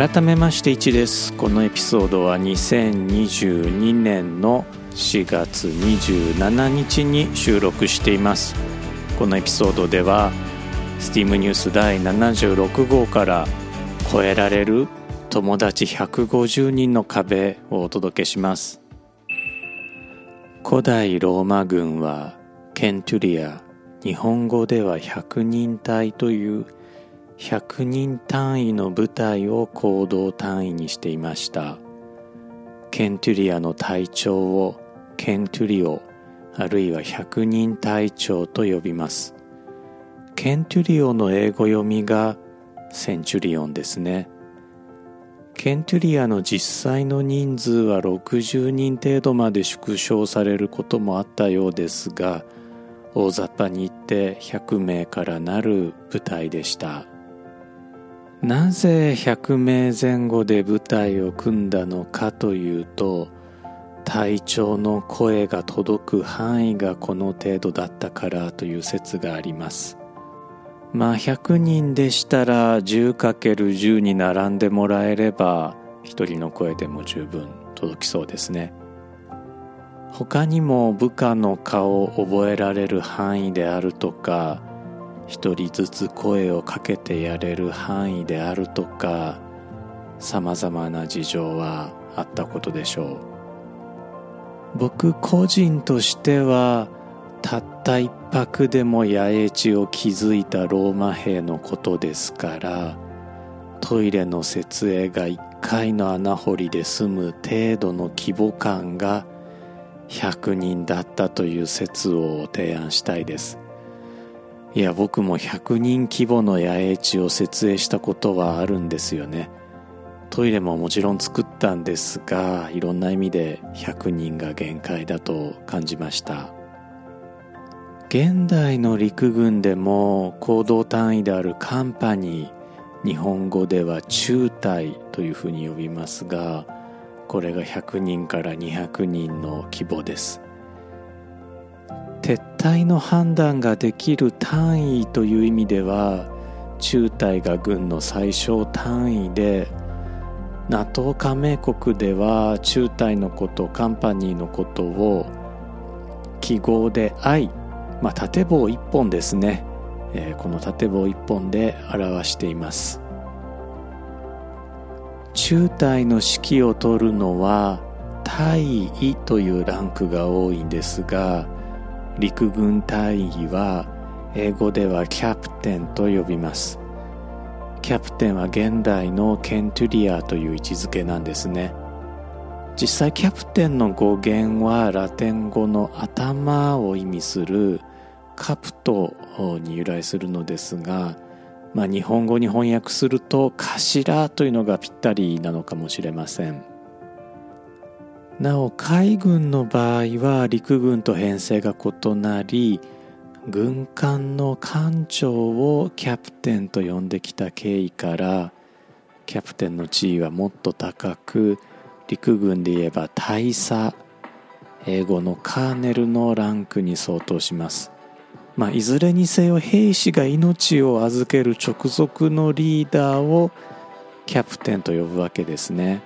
改めまして1です。このエピソードは2022年の4月27日に収録しています。このエピソードでは STEAM ニュース第76号から超えられる友達150人の壁をお届けします。古代ローマ軍はケントゥリア日本語では百人隊という100人単位の部隊を行動単位にしていました。ケントゥリアの隊長をケントゥリオあるいは100人隊長と呼びます。ケントゥリオの英語読みがセンチュリオンですね。ケントゥリアの実際の人数は60人程度まで縮小されることもあったようですが大雑把に言って100名からなる部隊でした。なぜ100名前後で部隊を組んだのかというと隊長の声が届く範囲がこの程度だったからという説があります。まあ100人でしたら 10×10 に並んでもらえれば一人の声でも十分届きそうですね。他にも部下の顔を覚えられる範囲であるとか一人ずつ声をかけてやれる範囲であるとかさまざまな事情はあったことでしょう。僕個人としてはたった一泊でも野営地を築いたローマ兵のことですからトイレの設営が一回の穴掘りで済む程度の規模感が100人だったという説を提案したいです。いや僕も100人規模の野営地を設営したことはあるんですよね。トイレももちろん作ったんですがいろんな意味で100人が限界だと感じました。現代の陸軍でも行動単位であるカンパニー日本語では中隊というふうに呼びますがこれが100人から200人の規模です。撤退の判断ができる単位という意味では中隊が軍の最小単位で NATO 加盟国では中隊のことカンパニーのことを記号で「I」まあ縦棒一本ですね、えー、この縦棒一本で表しています。中隊の指揮を執るのは大尉というランクが多いんですが陸軍大尉は英語ではキャプテンと呼びます。キャプテンは現代のケントゥリアという位置づけなんですね。実際キャプテンの語源はラテン語の頭を意味するカプトに由来するのですが、まあ、日本語に翻訳すると頭というのがぴったりなのかもしれません。なお海軍の場合は陸軍と編成が異なり軍艦の艦長をキャプテンと呼んできた経緯からキャプテンの地位はもっと高く陸軍で言えば大佐英語のカーネルのランクに相当します。まあいずれにせよ兵士が命を預ける直属のリーダーをキャプテンと呼ぶわけですね。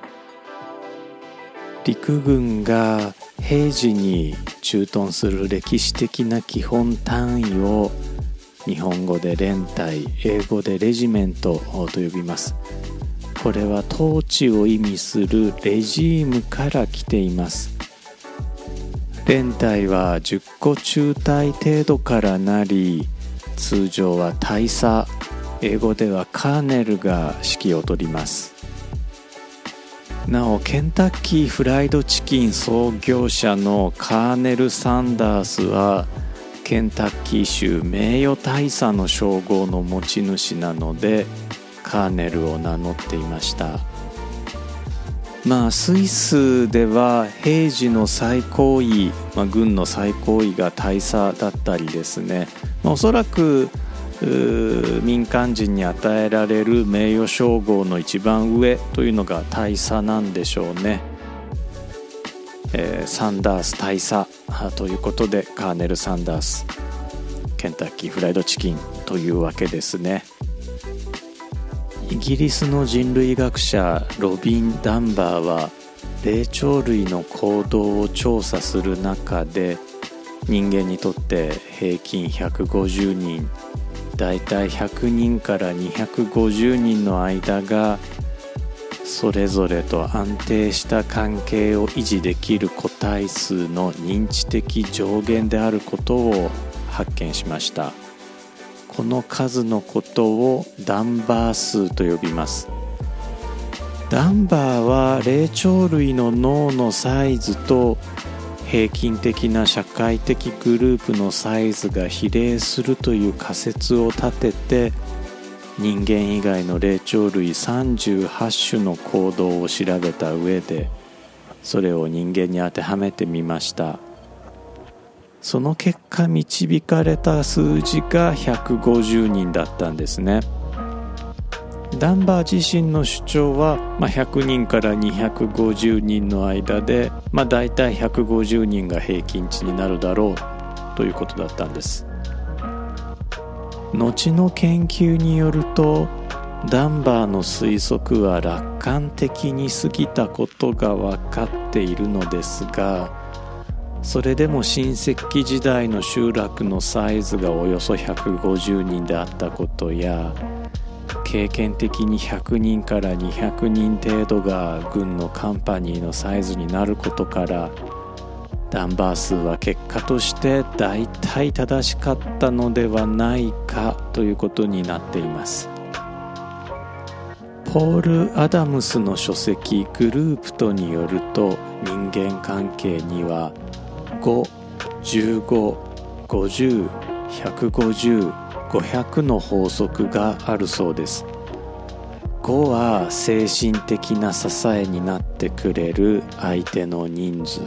陸軍が平時に駐屯する歴史的な基本単位を日本語で連隊英語でレジメントと呼びます。これは統治を意味するレジームから来ています。連隊は10個中隊程度からなり通常は大佐英語ではカーネルが指揮を執ります。なおケンタッキーフライドチキン創業者のカーネル・サンダースはケンタッキー州名誉大佐の称号の持ち主なのでカーネルを名乗っていました。まあスイスでは平時の最高位、まあ、軍の最高位が大佐だったりですね、まあ、おそらく民間人に与えられる名誉称号の一番上というのが大佐なんでしょうね、えー、サンダース大佐ということでカーネル・サンダースケンタッキーフライドチキンというわけですね。イギリスの人類学者ロビン・ダンバーは霊長類の行動を調査する中で人間にとって平均150人だいたい100人から250人の間がそれぞれと安定した関係を維持できる個体数の認知的上限であることを発見しました。この数のことをダンバー数と呼びます。ダンバーは霊長類の脳のサイズと平均的な社会的グループのサイズが比例するという仮説を立てて人間以外の霊長類38種の行動を調べた上でそれを人間に当てはめてみましたその結果導かれた数字が150人だったんですね。ダンバー自身の主張は、まあ、100人から250人の間で、まあ、大体150人が平均値になるだろうということだったんです。後の研究によるとダンバーの推測は楽観的に過ぎたことが分かっているのですがそれでも新石器時代の集落のサイズがおよそ150人であったことや経験的に100人から200人程度が軍のカンパニーのサイズになることからダンバー数は結果として大体正しかったのではないかということになっています。ポール・アダムスの書籍「グループと」によると人間関係には51550150150 500の法則があるそうです。5は精神的な支えになってくれる相手の人数。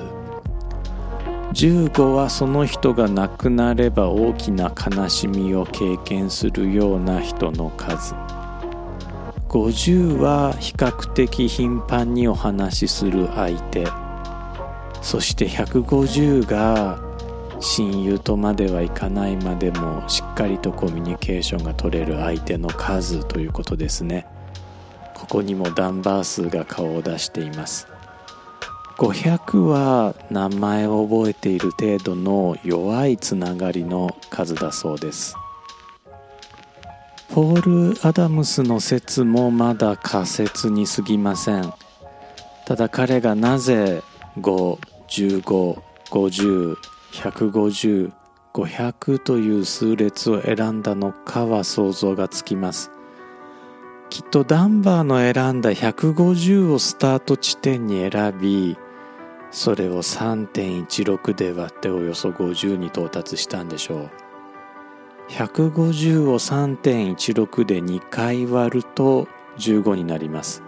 15はその人が亡くなれば大きな悲しみを経験するような人の数。50は比較的頻繁にお話しする相手。そして150が親友とまではいかないまでもしっかりとコミュニケーションが取れる相手の数ということですね。ここにもダンバー数が顔を出しています。500は名前を覚えている程度の弱いつながりの数だそうです。ポール・アダムスの説もまだ仮説に過ぎません。ただ彼がなぜ5、15、50、150、500という数列を選んだのかは想像がつきます。きっとダンバーの選んだ150をスタート地点に選び、それを3.16で割っておよそ50に到達したんでしょう。150を3.16で2回割ると15になります。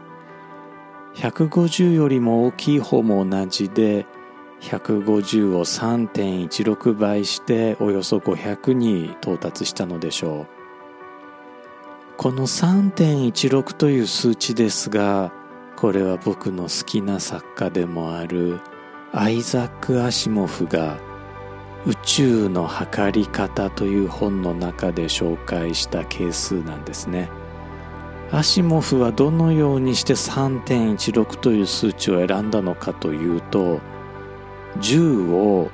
150よりも大きい方も同じで150を3.16倍しておよそ500に到達したのでしょうこの3.16という数値ですがこれは僕の好きな作家でもある。アイザック・アシモフが宇宙の測り方という本の中で紹介した係数なんですね。アシモフはどのようにして3.16という数値を選んだのかというと10を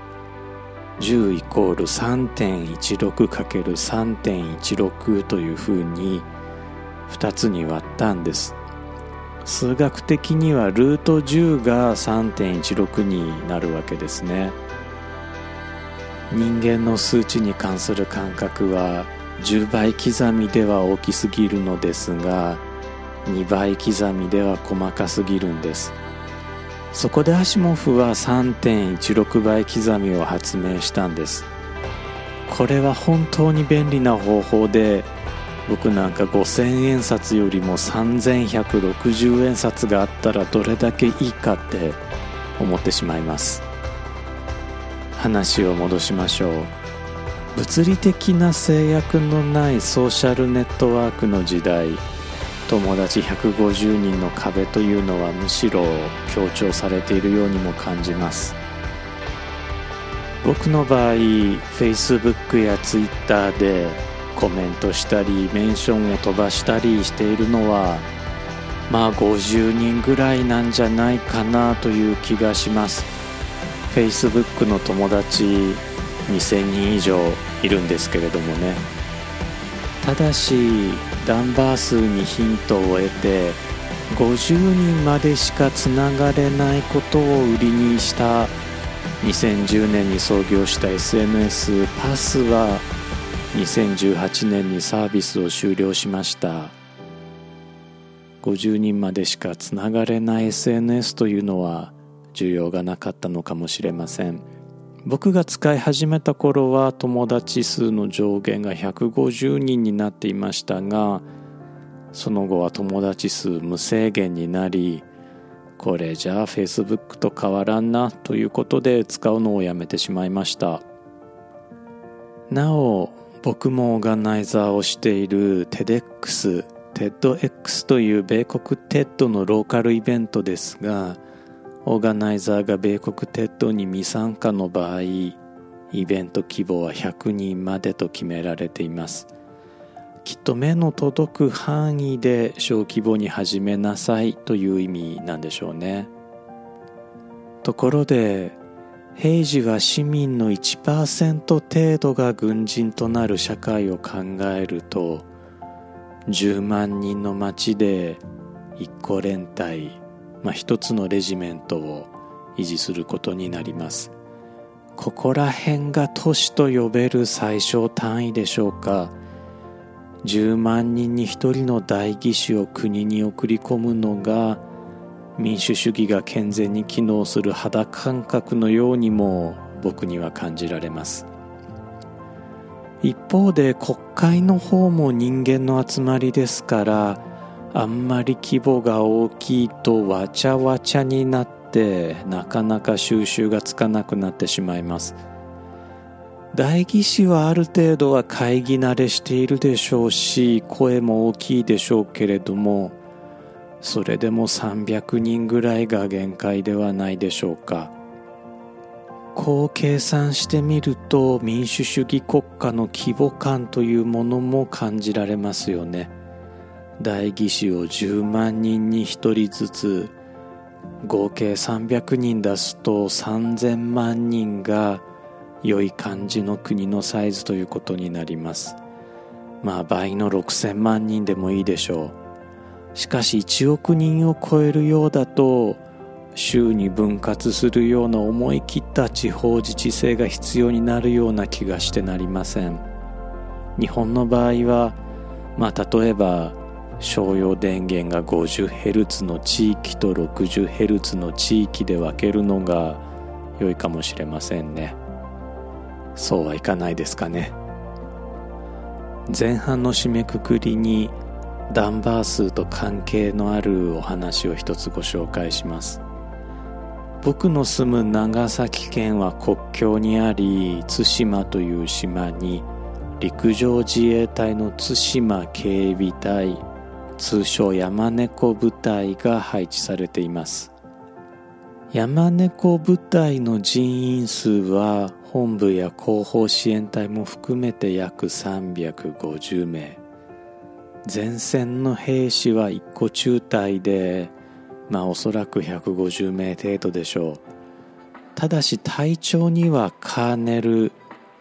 10イコール 3.16×3.16 というふうに2つに割ったんです。数学的にはルート10が3.16になるわけですね。人間の数値に関する感覚は10倍刻みでは大きすぎるのですが2倍刻みでは細かすぎるんです。そこでアシモフは3.16倍刻みを発明したんです。これは本当に便利な方法で僕なんか5000円札よりも3160円札があったらどれだけいいかって思ってしまいます。話を戻しましょう。物理的な制約のないソーシャルネットワークの時代友達150人の壁というのはむしろ強調されているようにも感じます。僕の場合 Facebook や Twitter でコメントしたりメンションを飛ばしたりしているのはまあ50人ぐらいなんじゃないかなという気がします。Facebook の友達2000人以上いるんですけれどもね。ただしダンバー数にヒントを得て50人までしかつながれないことを売りにした。2010年に創業した SNS パスは2018年にサービスを終了しました。50人までしかつながれない SNS というのは需要がなかったのかもしれません。僕が使い始めた頃は友達数の上限が150人になっていましたがその後は友達数無制限になりこれじゃあ Facebook と変わらんなということで使うのをやめてしまいました。なお僕もオーガナイザーをしている TEDx TEDx という米国 TED のローカルイベントですがオーガナイザーが米国 TED に未参加の場合イベント規模は100人までと決められています。きっと目の届く範囲で小規模に始めなさいという意味なんでしょうね。ところで平時は市民の1%程度が軍人となる社会を考えると10万人の町で一個連隊、まあ、一つのレジメントを維持することになります。ここら辺が都市と呼べる最小単位でしょうか。10万人に1人の代議士を国に送り込むのが民主主義が健全に機能する肌感覚のようにも僕には感じられます。一方で国会の方も人間の集まりですからあんまり規模が大きいとわちゃわちゃになってなかなか収集がつかなくなってしまいます。代議士はある程度は会議慣れしているでしょうし声も大きいでしょうけれどもそれでも300人ぐらいが限界ではないでしょうか。こう計算してみると民主主義国家の規模感というものも感じられますよね。代議士を10万人に1人ずつ合計300人出すと3000万人が良い感じの国のサイズということになります。まあ倍の6000万人でもいいでしょう。しかし1億人を超えるようだと州に分割するような思い切った地方自治性が必要になるような気がしてなりません。日本の場合はまあ例えば商用電源が 50Hz の地域と 60Hz の地域で分けるのが良いかもしれませんね。そうはいかないですかね。前半の締めくくりにダンバー数と関係のあるお話を一つご紹介します。僕の住む長崎県は国境にあり対馬という島に陸上自衛隊の対馬警備隊通称山猫部隊が配置されています。山猫部隊の人員数は本部や後方支援隊も含めて約350名。前線の兵士は一個中隊でまあおそらく150名程度でしょう。ただし隊長にはカーネル、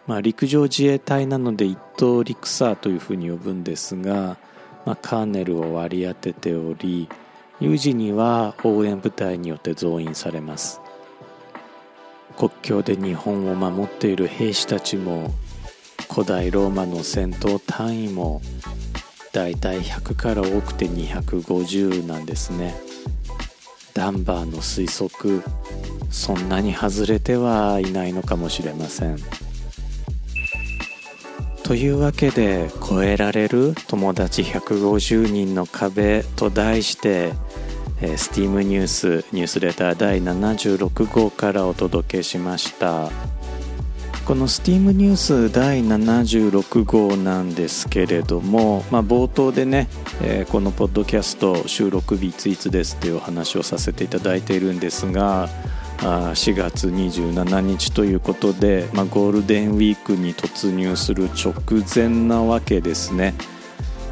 まあ、陸上自衛隊なので一等陸佐というふうに呼ぶんですが、まあ、カーネルを割り当てており有事には応援部隊によって増員されます。国境で日本を守っている兵士たちも古代ローマの戦闘単位もだいたい100から多くて250なんですね。ダンバーの推測そんなに外れてはいないのかもしれません。というわけで「超えられる友達150人の壁」と題してえー、スティームニュースニュースレター第76号からお届けしました。このスティームニュース第76号なんですけれども、まあ、冒頭でね、えー、このポッドキャスト収録日いついつですっていうお話をさせていただいているんですが4月27日ということで、まあ、ゴールデンウィークに突入する直前なわけですね。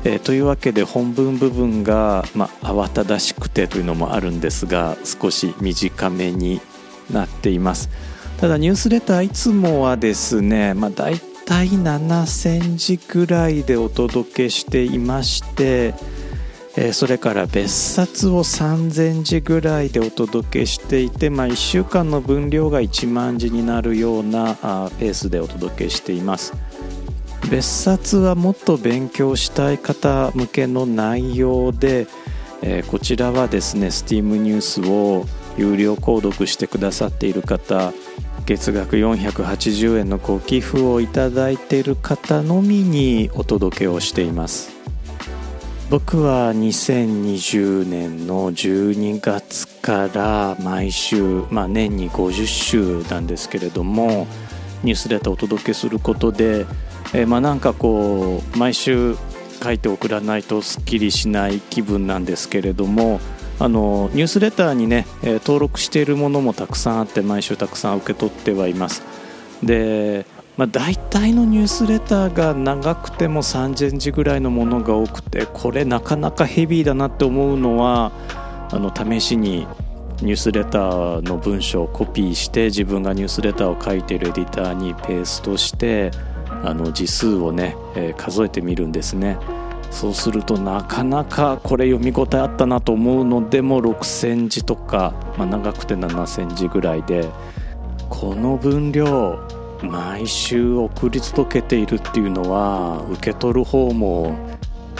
えー、というわけで本文部分が、まあ、慌ただしくてというのもあるんですが少し短めになっていますただニュースレターいつもはですね、まあ、大体7000字ぐらいでお届けしていましてえ、それから別冊を3000字ぐらいでお届けしていて、まあ、1週間の分量が1万字になるようなあペースでお届けしています。別冊はもっと勉強したい方向けの内容で、え、こちらはですね STEAM ニュースを有料購読してくださっている方月額480円のご寄付をいただいている方のみにお届けをしています。僕は2020年の12月から毎週、まあ、年に50週なんですけれどもニュースレターをお届けすることで、えー、まあなんかこう毎週書いて送らないとすっきりしない気分なんですけれどもあのニュースレターにね、え、登録しているものもたくさんあって毎週たくさん受け取ってはいます。でまあ、大体のニュースレターが長くても3000字ぐらいのものが多くてこれなかなかヘビーだなって思うのはあの試しにニュースレターの文章をコピーして自分がニュースレターを書いているエディターにペーストしてあの字数をね、えー、数えてみるんですね。そうするとなかなかこれ読み応えあったなと思うのでも6000字とか、まあ、長くて7000字ぐらいでこの分量毎週送り届けているっていうのは受け取る方も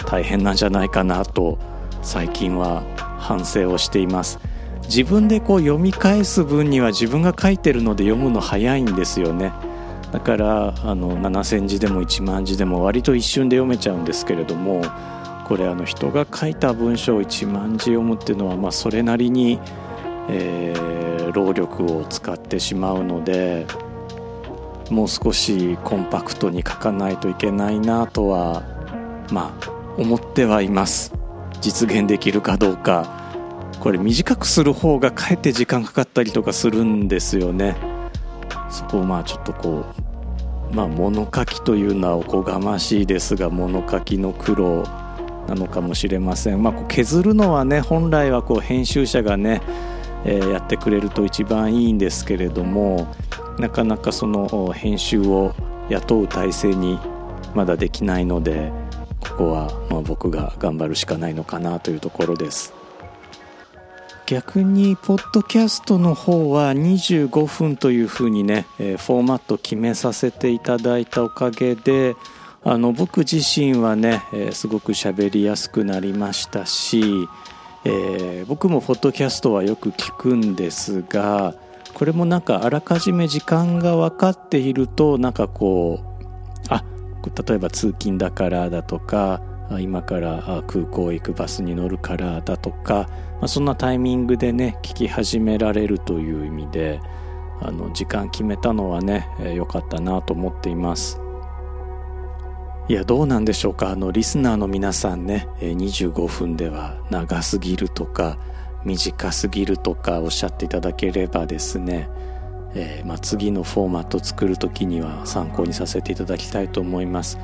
大変なんじゃないかなと最近は反省をしています。自分でこう読み返す分には自分が書いてるので読むの早いんですよね。だからあの7,000字でも1万字でも割と一瞬で読めちゃうんですけれどもこれあの人が書いた文章を1万字読むっていうのはまあそれなりに、えー、労力を使ってしまうのでもう少しコンパクトに書かないといけないなとはまあ思ってはいます。実現できるかどうか。これ短くする方がかえって時間かかったりとかするんですよね。そこをまあちょっとこうまあ物書きというのはおこがましいですが物書きの苦労なのかもしれません。まあ削るのはね本来はこう編集者がね、えー、やってくれると一番いいんですけれどもなかなかその編集を雇う体制にまだできないのでここはま僕が頑張るしかないのかなというところです。逆にポッドキャストの方は25分というふうにね、えフォーマット決めさせていただいたおかげであの僕自身はね、えすごく喋りやすくなりましたし、えー、僕もポッドキャストはよく聞くんですがこれもなんかあらかじめ時間が分かっているとなんかこうあ例えば通勤だからだとか今から空港行くバスに乗るからだとか、まあ、そんなタイミングでね聞き始められるという意味であの時間決めたのはね良、かったなと思っています。いやどうなんでしょうか。あのリスナーの皆さんね25分では長すぎるとか短すぎるとかおっしゃっていただければですね、えー、まあ、次のフォーマット作る時には参考にさせていただきたいと思います。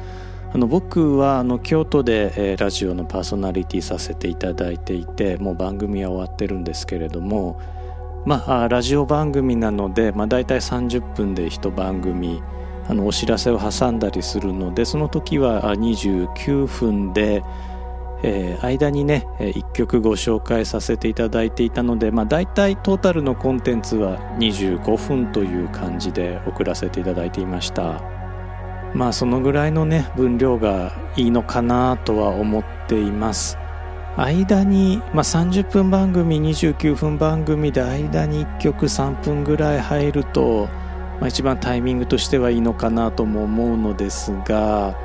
あの僕はあの京都で、えー、ラジオのパーソナリティさせていただいていてもう番組は終わってるんですけれどもまあラジオ番組なので、まあ、大体30分で一番組あのお知らせを挟んだりするのでその時は29分でえー、間にね1曲ご紹介させていただいていたので、まあ、大体トータルのコンテンツは25分という感じで送らせていただいていました。まあそのぐらいのね分量がいいのかなとは思っています。間に、まあ、30分番組29分番組で間に1曲3分ぐらい入るとまあ、一番タイミングとしてはいいのかなとも思うのですが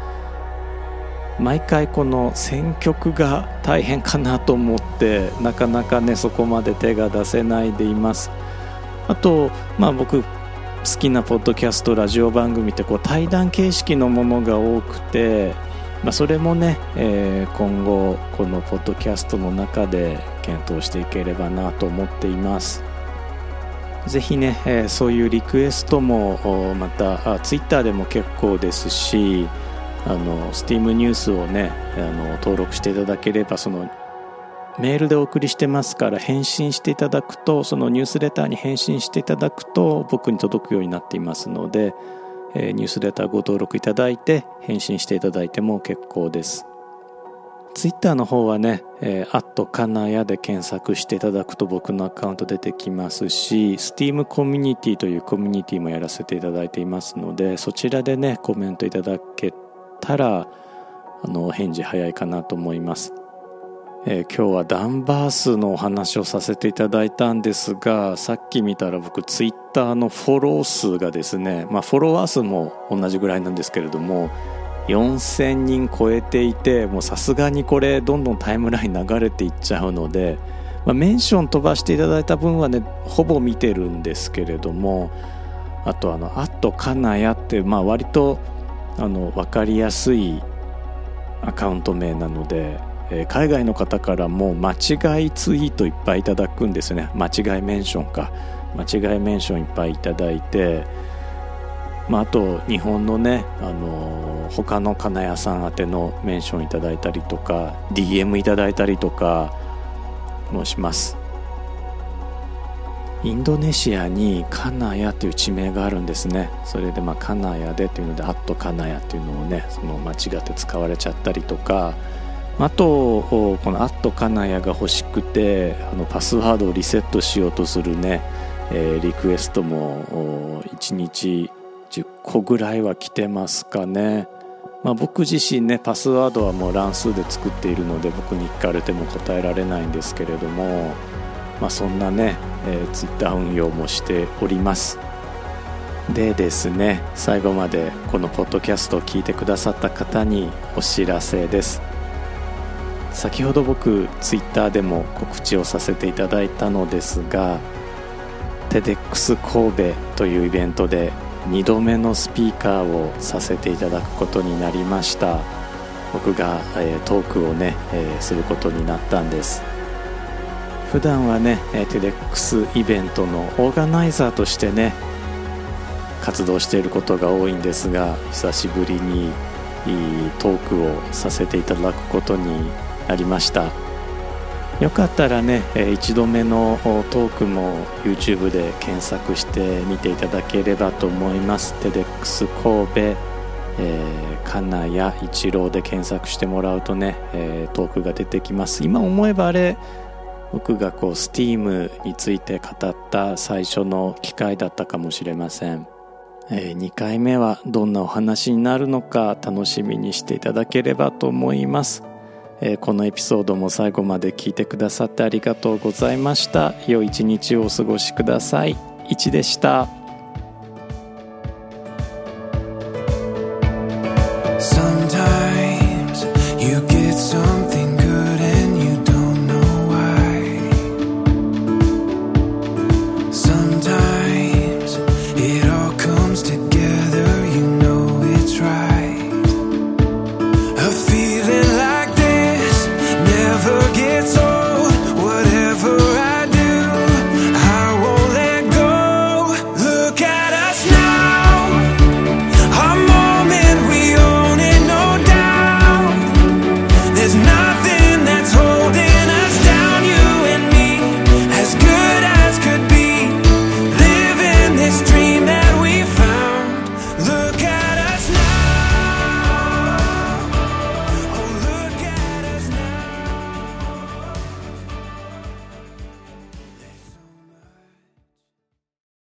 毎回この選曲が大変かなと思ってなかなかねそこまで手が出せないでいます。あとまあ僕好きなポッドキャストラジオ番組ってこう対談形式のものが多くて、まあ、それもね、えー、今後このポッドキャストの中で検討していければなと思っています。ぜひね、えー、そういうリクエストもまたツイッターでも結構ですしあの Steam ニュースをねあの登録していただければそのメールでお送りしてますから返信していただくとそのニュースレターに返信していただくと僕に届くようになっていますので、えー、ニュースレターご登録いただいて返信していただいても結構です。ツイッターの方はね、えー、アットカナヤで検索していただくと僕のアカウント出てきますし、Steam コミュニティというコミュニティもやらせていただいていますので、そちらでね、コメントいただけたら、あの、返事早いかなと思います。えー、今日はダンバースのお話をさせていただいたんですが、さっき見たら僕ツイッターのフォロー数がですね、まあフォロワー数も同じぐらいなんですけれども、4000人超えていてもうさすがにこれどんどんタイムライン流れていっちゃうので、まあ、メンション飛ばしていただいた分はねほぼ見てるんですけれどもあとあの「あっと金谷」って、まあ、割とあの分かりやすいアカウント名なので、えー、海外の方からも間違いツイートいっぱいいただくんですね。間違いメンションか。間違いメンションいっぱいいただいてまあ、あと日本のね、あの他の金谷さん宛てのメンションいただいたりとか DM いただいたりとかもします。インドネシアにカナヤという地名があるんですね。それでまあカナヤでというのでアットカナヤというのをねその間違って使われちゃったりとか。あとこのアットカナヤが欲しくてあのパスワードをリセットしようとするね、えー、リクエストも1日10個ぐらいは来てますかね。まあ、僕自身ねパスワードはもう乱数で作っているので僕に聞かれても答えられないんですけれども、まあ、そんなね、えー、ツイッター運用もしております。でですね最後までこのポッドキャストを聞いてくださった方にお知らせです。先ほど僕ツイッターでも告知をさせていただいたのですが TEDx 神戸というイベントで2度目のスピーカーをさせていただくことになりました。僕が、えー、トークをね、えー、することになったんです。普段はね TEDx イベントのオーガナイザーとしてね活動していることが多いんですが久しぶりにトークをさせていただくことになりました。よかったらね1度目のトークも YouTube で検索してみていただければと思います。TEDx 神戸、えー、金谷一郎で検索してもらうとね、えー、トークが出てきます。今思えばあれ僕がこう STEAM について語った最初の機会だったかもしれません、えー、2回目はどんなお話になるのか楽しみにしていただければと思います。えー、このエピソードも最後まで聞いてくださってありがとうございました。良い一日をお過ごしください。1でした。